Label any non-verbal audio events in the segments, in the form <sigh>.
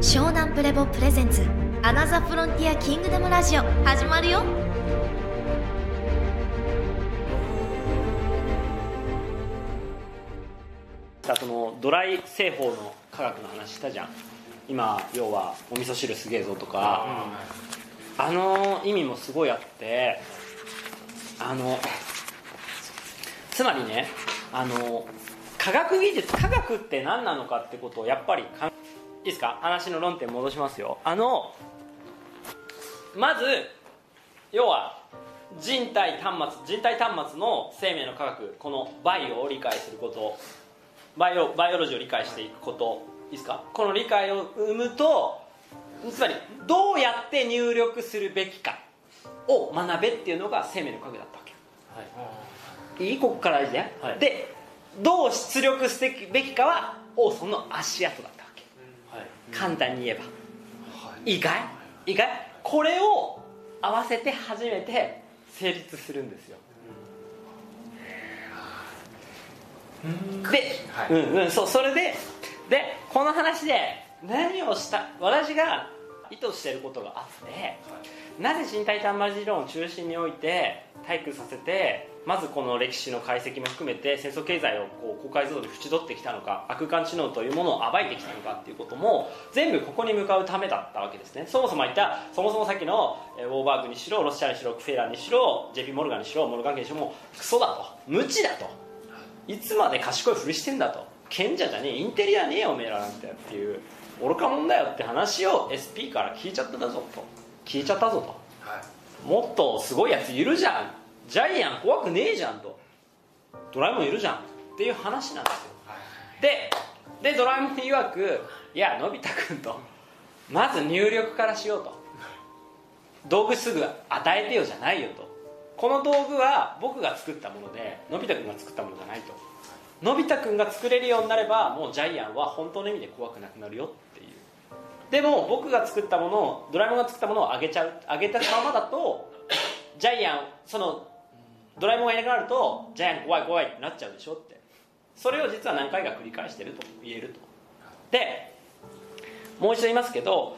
湘南プレボプレゼンツアナザフロンティアキングダムラジオ始まるよ。さそのドライ製法の科学の話したじゃん。今要はお味噌汁すげえぞとか、あの意味もすごいあってあのつまりねあの科学技術科学って何なのかってことをやっぱりかんいいですか？話の論点戻しますよ。あのまず要は人体端末人体端末の生命の科学このバイオを理解することバイオバイオロジーを理解していくこといいですか？この理解を生むとつまりどうやって入力するべきかを学べっていうのが生命の科学だったわけ。い。いここから大事ね、はい。でどう出力すべきかはオーソンの足跡だ簡単に言えば、いい。かいいいかいこれを合わせて初めて成立するんですよ。で、はい。うんうんそうそれででこの話で何をした私が意図していることがあってなぜ身体端末理論を中心に置いて体育させてまずこの歴史の解析も含めて戦争経済をこう公開像で縁取ってきたのか悪空間知能というものを暴いてきたのかっていうことも全部ここに向かうためだったわけですね。そもそも言ったそもそもさっきのえーウォーバーグにしろロシアにしろクフェーラーにしろ JP モルガンにしろモルガン家にしろもうクソだと。無知だと。いつまで賢いふりしてんだと。賢者じゃねえインテリアねえよおめえらなんてっていう愚か者だよって話を SP から聞いちゃったぞと。聞いちゃったぞと。もっとすごいやついるじゃんジャイアン怖くねえじゃんと。ドラえもんいるじゃんっていう話なんですよ。ででドラえもん曰くいやのび太くんとまず入力からしようと。道具すぐ与えてよじゃないよと。この道具は僕が作ったものでのび太くんが作ったものじゃないと。のび太くんが作れるようになればもうジャイアンは本当の意味で怖くなくなるよっていう。でも僕が作ったものをドラえもんが作ったものをあげちゃうあげたままだとジャイアンそのドラえもんがいなくなるとジャイアン怖い怖いってなっちゃうでしょって。それを実は何回か繰り返してると言えると。でもう一度言いますけど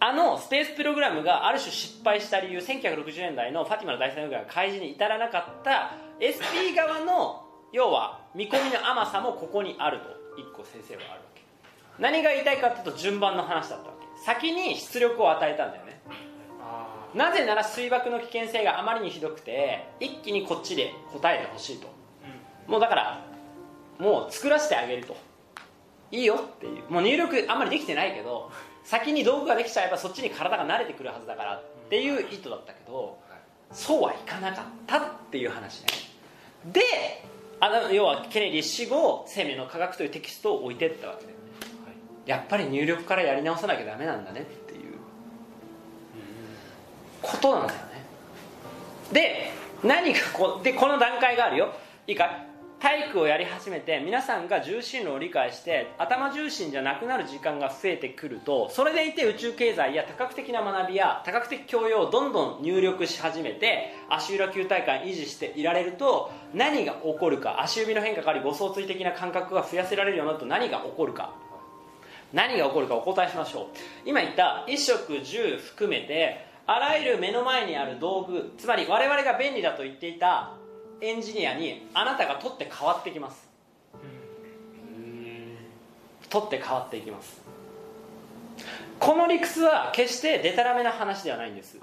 あのスペースプログラムがある種失敗した理由1960年代のファティマの大戦争が開示に至らなかった SP 側の要は見込みの甘さもここにあると一個先生はあるわけ。何が言いたいかっていうと順番の話だったわけ。先に出力を与えたんだよね。なぜなら水爆の危険性があまりにひどくて一気にこっちで答えてほしいと、もうだからもう作らせてあげると。いいよっていう。もう入力あんまりできてないけど先に道具ができちゃえばそっちに体が慣れてくるはずだからっていう意図だったけどそうはいかなかったっていう話ね。であの要はケネディ死後「生命の科学」というテキストを置いてったわけだよね。やっぱり入力からやり直さなきゃダメなんだね。っことなんだよね。で何かこでこの段階があるよ。いいか体育をやり始めて皆さんが重心論を理解して頭重心じゃなくなる時間が増えてくるとそれでいて宇宙経済や多角的な学びや多角的教養をどんどん入力し始めて足裏球体感維持していられると何が起こるか足指の変化があり誤相対的な感覚が増やせられるようになると何が起こるか。何が起こるかお答えしましょう。今言った衣食住含めてあらゆる目の前にある道具つまり我々が便利だと言っていたエンジニアにあなたが取って変わってきます。取って変わっていきます。この理屈は決してデタラメな話ではないんです。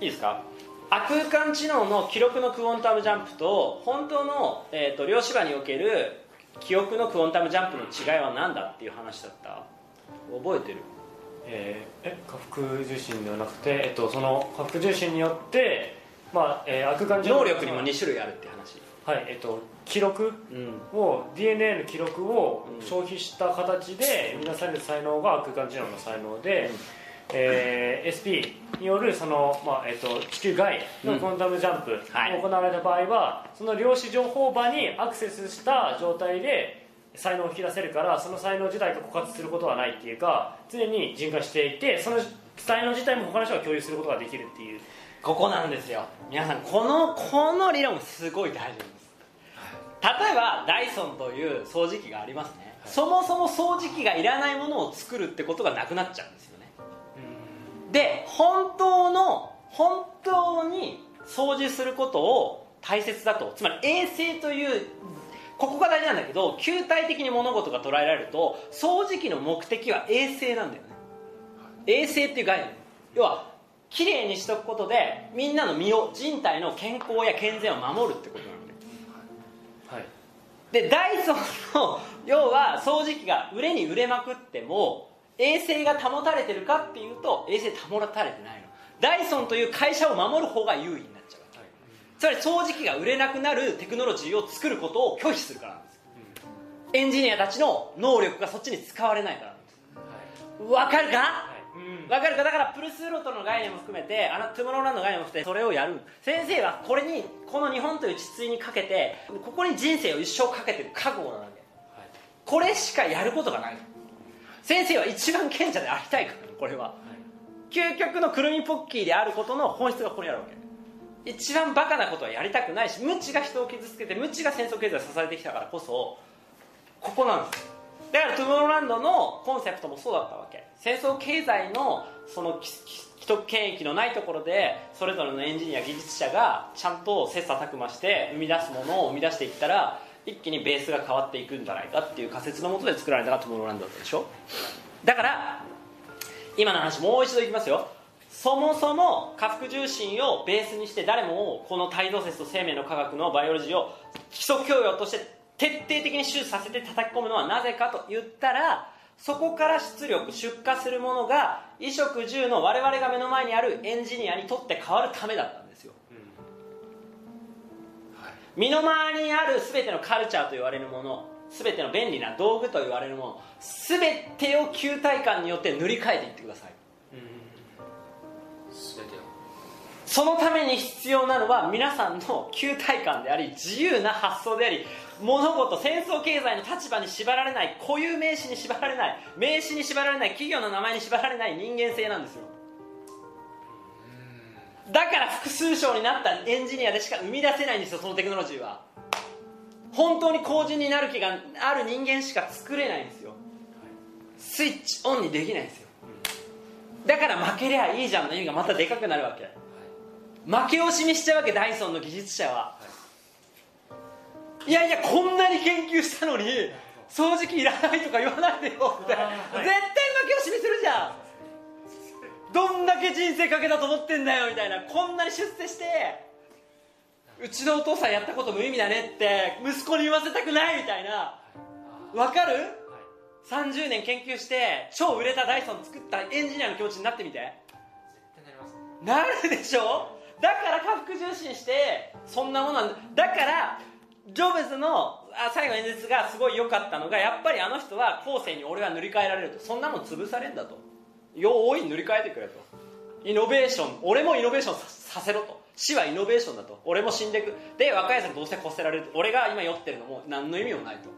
いいですか？空間知能の記録のクォンタムジャンプと本当の、えー、と量子場における記憶のクォンタムジャンプの違いは何だっていう話だった？覚えてる？えーえ下腹重心ではなくて、えっと、その下腹重心によって、まあえー、悪眼能力にも2種類あるっていう話。はいえっと記録うん。を DNA の記録をうん。消費した形で見なされる才能が空間知能の才能で、えー SP によるその、まあえっと地球外のクォンタムジャンプはい。が行われた場合は、その量子情報場にアクセスした状態で才能を引き出せるからその才能自体が枯渇することはないっていうか常に人化していてその才能自体も他の人が共有することができるっていう。ここなんですよ。皆さんこのこの理論すごい大事なんです。例えばダイソンという掃除機がありますね。そもそも掃除機がいらないものを作るってことがなくなっちゃうんですよね。で本当の本当に掃除することを大切だと。つまり衛生というここが大事なんだけど球体的に物事が捉えられると掃除機の目的は衛生なんだよね。衛生っていう概念。要はきれいにしとくことでみんなの身を人体の健康や健全を守るってことなのねはい。でダイソンの要は掃除機が売れに売れまくっても衛生が保たれてるかっていうと衛生保たれてないの。ダイソンという会社を守る方が優位になっちゃうつまり掃除機が売れなくなるテクノロジーを作ることを拒否するからなんです。エンジニアたちの能力がそっちに使われないからなんです。わかるか？はい。わかるか？だからプルスロットの概念も含めてあのトゥモローランドの概念も含めてそれをやる。先生はこれにこの日本という地水にかけてここに人生を一生かけてる覚悟なわけ。はい。これしかやることがない。先生は一番賢者でありたいからこれは。究極のくるみポッキーであることの本質がここにあるわけ一番バカなことはやりたくないし無知が人を傷つけて無知が戦争経済を支えてきたからこそここなんです。だからトゥモローランドのコンセプトもそうだったわけ。戦争経済のその既得権益のないところでそれぞれのエンジニア技術者がちゃんと切磋琢磨して生み出すものを生み出していったら一気にベースが変わっていくんじゃないかっていう仮説のもとで作られたのがトゥモローランドだったでしょ。だから今の話もう一度いきますよ。そもそも下腹重心をベースにして誰もをこの態度説と生命の科学のバイオロジーを基礎教養として徹底的に手術させて叩き込むのはなぜかと言ったらそこから出力出荷するものが衣食住の我々が目の前にあるエンジニアにとって変わるためだったんですよ。はい身の回りにある全てのカルチャーと言われるもの全ての便利な道具と言われるもの全てを球体感によって塗り替えていってください。そのために必要なのは皆さんの球体感であり自由な発想であり物事戦争経済の立場に縛られない固有名詞に縛られない名詞に縛られない企業の名前に縛られない人間性なんですよ。だから複数章になったエンジニアでしか生み出せないんですよそのテクノロジーは。本当に後人になる気がある人間しか作れないんですよ。スイッチオンにできないんですよ。だから負けりゃいいじゃんの意味がまたでかくなるわけ。負け惜しみしちゃうわけダイソンの技術者は、い、やいやこんなに研究したのに掃除機いらないとか言わないでよって、絶対負け惜しみするじゃん。どんだけ人生かけたと思ってんだよみたいな。こんなに出世してうちのお父さんやったこと無意味だねって息子に言わせたくないみたいな。わかる？30年研究して超売れたダイソン作ったエンジニアの気持ちになってみて。絶対なります。なるでしょ？だから下腹重心してそんなものなんだ。だからジョブズのあ最後の演説がすごい良かったのがやっぱりあの人は後世に俺は塗り替えられると。そんなもん潰されんだと。用意塗り替えてくれと。イノベーション俺もイノベーションささせろと。死はイノベーションだと。俺も死んでいく。で若いやつがどうせこせられると。俺が今酔ってるのも何の意味もないと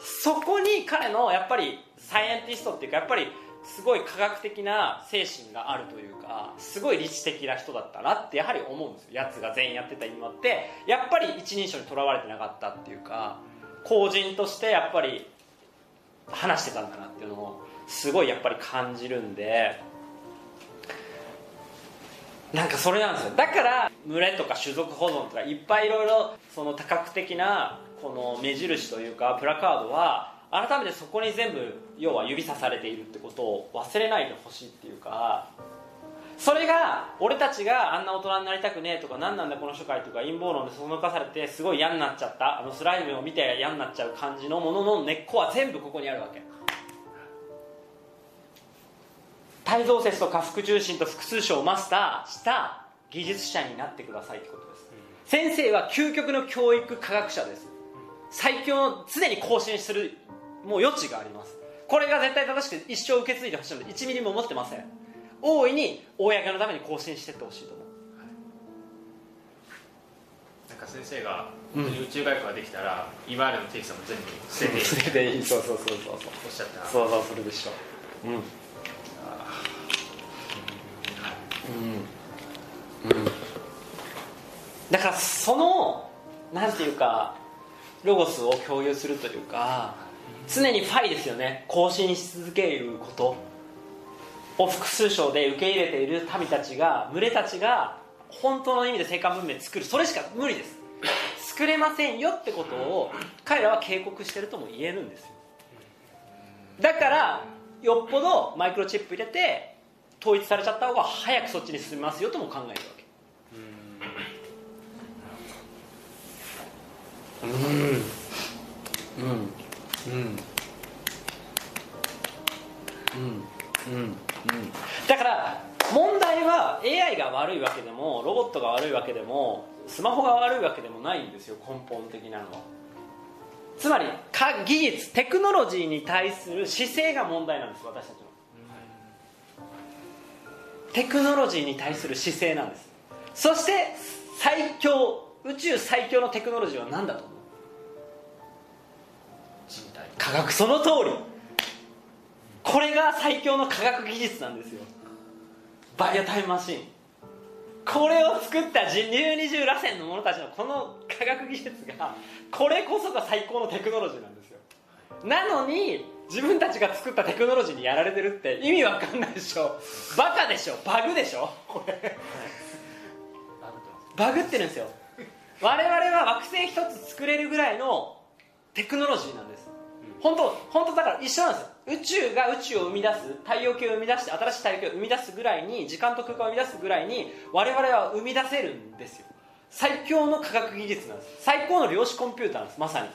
そこに彼のやっぱりサイエンティストっていうかやっぱりすごい科学的な精神があるというかすごい理知的な人だったなってやはり思うんですよ。やつが全員やってた今ってやっぱり一人称にとらわれてなかったっていうか公人としてやっぱり話してたんだなっていうのをすごいやっぱり感じるんでなんかそれなんですよ。だから群れとか種族保存とかいっぱいいろいろその多角的なこの目印というかプラカードは改めてそこに全部要は指さされているってことを忘れないでほしいっていうかそれが俺たちがあんな大人になりたくねえとか何なんだこの社会とか陰謀論でそのかされてすごい嫌になっちゃったあのスライムを見て嫌になっちゃう感じのものの根っこは全部ここにあるわけ。帯造説と下腹重心と複数章をマスターした技術者になってくださいってことです、先生は究極の教育科学者です最強の常に更新するもう余地があります。これが絶対正しくて一生受け継いでほしいので1ミリも思ってません。大いに公のために更新していってほしいと思う。なんか先生がうん宇宙外交ができたら、今までのテキストも全部捨てていいそれでいい。そうそうそうそうそう。おっしゃった。そうそうそれでしょう。うん。うん。うん。だからそのなんていうかロゴスを共有するというか常にファイですよね。更新し続けること。を複数章で受け入れている民たちが群れたちが本当の意味で生還文明作る。それしか無理です。作れませんよってことを彼らは警告してるとも言えるんですよ。だからよっぽどマイクロチップ入れて統一されちゃった方が早くそっちに進みますよとも考えるわけ。うん。うん。うん。うん。うん。だから問題は AI が悪いわけでもロボットが悪いわけでもスマホが悪いわけでもないん。ですよ根本的なのはつまり技術テクノロジーに対する姿勢が問題なん。です私たちのテクノロジーに対する姿勢なん。ですそして最強宇宙最強のテクノロジーは何だと科学その通り。これが最強の科学技術なんですよ。バイオタイムマシン。これを作った人流二重螺旋の者たちのこの科学技術がこれこそが最高のテクノロジーなんですよ。なのに自分たちが作ったテクノロジーにやられてるって意味わかんないでしょ。バカでしょ。バグでしょ。これ。バグってるんですよ。我々は惑星一つ作れるぐらいのテクノロジーなんです。本当本当だから一緒なんですよ。宇宙が宇宙を生み出す。太陽系を生み出して新しい太陽系を生み出すぐらいに時間と空間を生み出すぐらいに我々は生み出せるんですよ。最強の科学技術なんです。最高の量子コンピューターなんです。まさに。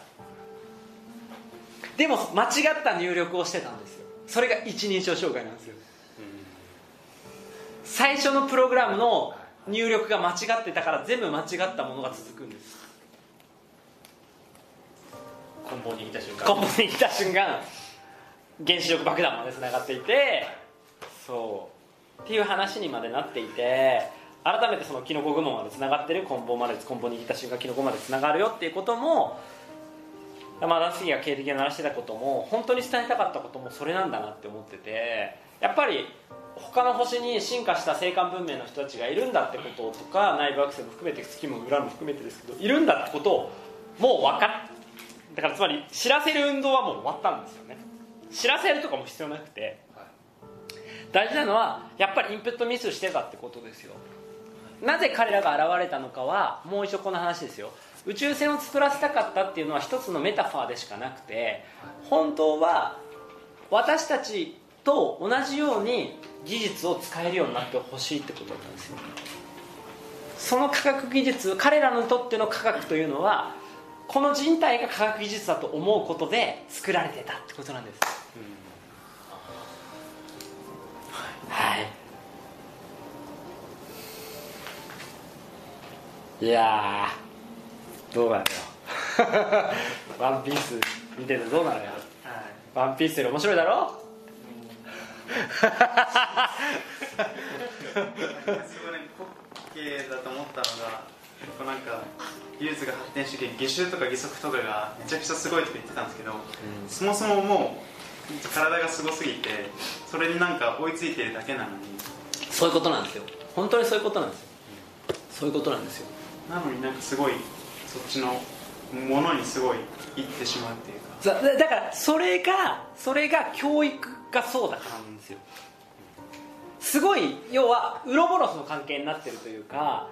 でも間違った入力をしてたんですよ。それが一人称障害なんですよ。最初のプログラムの入力が間違ってたから全部間違ったものが続くんです。根本にいた瞬間。根本に来た瞬間原子力爆弾までつながっていてそう。っていう話にまでなっていて改めてそのキノコ雲までつながってる根本まで根本に来た瞬間キノコまでつながるよっていうこともまあダンスギが経歴が鳴らしてたことも本当に伝えたかったこともそれなんだなって思っててやっぱり他の星に進化した生還文明の人たちがいるんだってこととか内部惑星も含めて月も裏も含めてですけどいるんだってことをもう分かっだからつまり知らせる運動はもう終わったんですよね。知らせるとかも必要なくて。大事なのはやっぱりインプットミスしてたってことですよ。なぜ彼らが現れたのかはもう一度この話ですよ。宇宙船を作らせたかったっていうのは一つのメタファーでしかなくて本当は私たちと同じように技術を使えるようになってほしいってことだったんですよ。その科学技術彼らにとっての科学というのはこの人体が科学技術だと思うことで作られてたってことなんです、はい。い。やーどうなのよ <laughs> ワンピース見ててどうなのよ。ワンピースより面白いだろ？すごいね滑稽だと思ったのがこうなんか技術が発展してきて下習とか義足とかがめちゃくちゃすごいとか言ってたんですけど、そもそももう体がすごすぎてそれになんか追いついてるだけなのに。そういうことなんですよ。本当にそういうことなんですよ。そういうことなんですよ。なのになんかすごいそっちのものにすごいいってしまうっていうか。だからそれがそれが教育がそうだからなんですよ。すごい要はウロボロスの関係になってるというか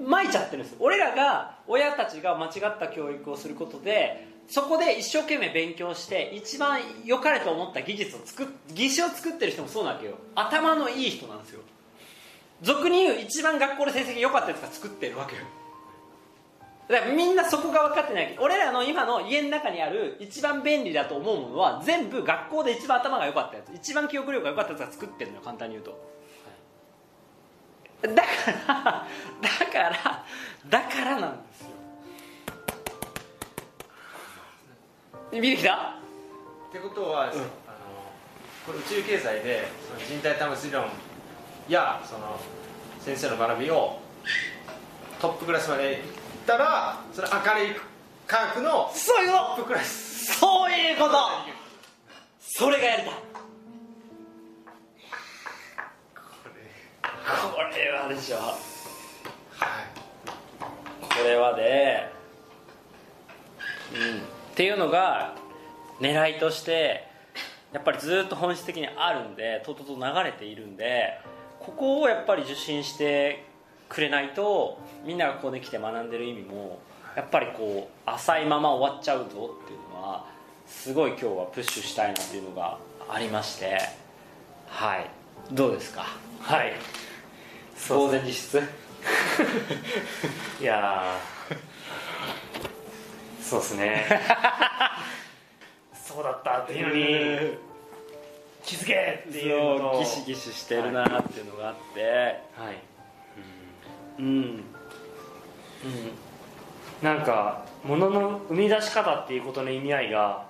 まいちゃってるんです。俺らが親たちが間違った教育をすることでそこで一生懸命勉強して一番良かれと思った技術を作っ技師を作ってる人もそうなわけよ。頭のいい人なんですよ。俗に言う一番学校で成績良かったやつが作ってるわけよ。だからみんなそこが分かってない。俺らの今の家の中にある一番便利だと思うものは全部学校で一番頭が良かったやつ。一番記憶力が良かったやつが作ってるのよ簡単に言うと。だからだからだからなんですよ。見てきた？ってことは、あのこの宇宙経済でその人体端末理論やその先生の学びをトップクラスまでいったらその明るい科学のトップクラスと。そういうこと。それがやりたいこれはでしょ。はい。これはで、うん、っていうのが狙いとしてやっぱりずっと本質的にあるんでとうとうと流れているんでここをやっぱり受信してくれないとみんながここで来て学んでる意味もやっぱりこう浅いまま終わっちゃうぞっていうのはすごい今日はプッシュしたいなっていうのがありまして。はい。どうですか？はい当然実質 <laughs> いやー。そうですね。<laughs> そうだったっていうのに気づけっていうのと。ギシギシしてるなっていうのがあって、はい。うん。うん。なんか物の生み出し方っていうことの意味合いが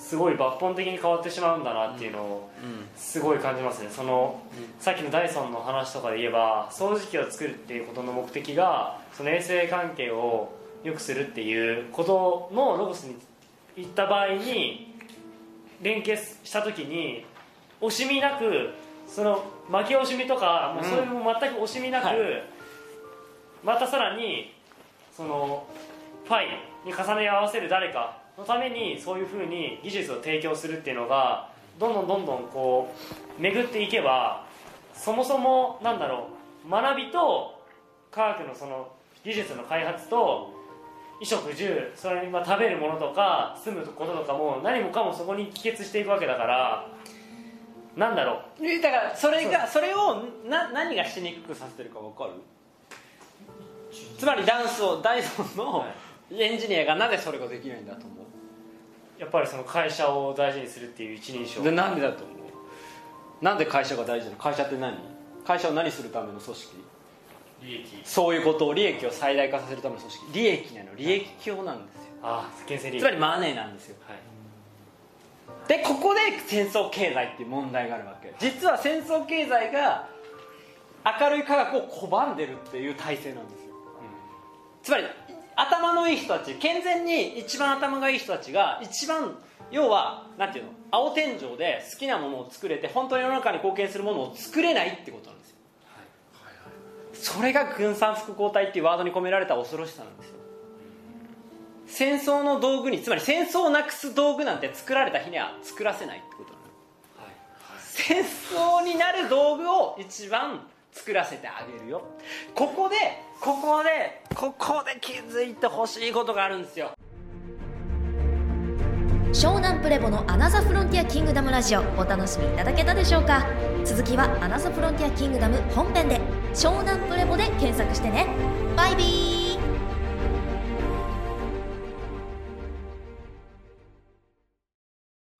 すごい抜本的に変わってしまうんだなっていうのをすごい感じますね。そのさっきのダイソンの話とかで言えば掃除機を作るっていうことの目的がその衛生関係を良くするっていうことのロゴスに行った場合に連携した時に惜しみなくその負け惜しみとかもうそれも全く惜しみなく、はい。またさらにそのファイに重ね合わせる誰かのためにそういうふうに技術を提供するっていうのがどんどんどんどんこう巡っていけばそもそもなんだろう学びと科学のその技術の開発と衣食住それにまあ食べるものとか住むこととかも何もかもそこに帰結していくわけだからなんだろう。えだからそれがそれをな何がしにくくさせてるか分かる？つまりダンスをダイソンのエンジニアがなぜそれができないんだと思やっぱりその会社を大事にするっていう一人称。うでなんでだと思う？なんで会社が大事なの？会社って何？会社を何するための組織？利益。そういうことを利益を最大化させるための組織。利益なの。利益表なんですよ。ああ厳正利益。つまりマネーなんですよ。はい。でここで戦争経済っていう問題があるわけ。実は戦争経済が明るい科学を拒んでるっていう体制なんですよ、つまり頭のいい人たち健全に一番頭がいい人たちが一番要はなんていうの青天井で好きなものを作れて本当に世の中に貢献するものを作れないってことなんですよ、はいはいはいそれが軍産複合体っていうワードに込められた恐ろしさなんですよ。戦争の道具につまり戦争をなくす道具なんて作られた日には作らせないってことなの、戦争になる道具を一番作らせてあげるよ。ここでここでここで気づいてほしいことがあるんですよ。湘南プレボのアナザフロンティアキングダムラジオお楽しみいただけたでしょうか？続きはアナザフロンティアキングダム本編で湘南プレボで検索してね。バイビー。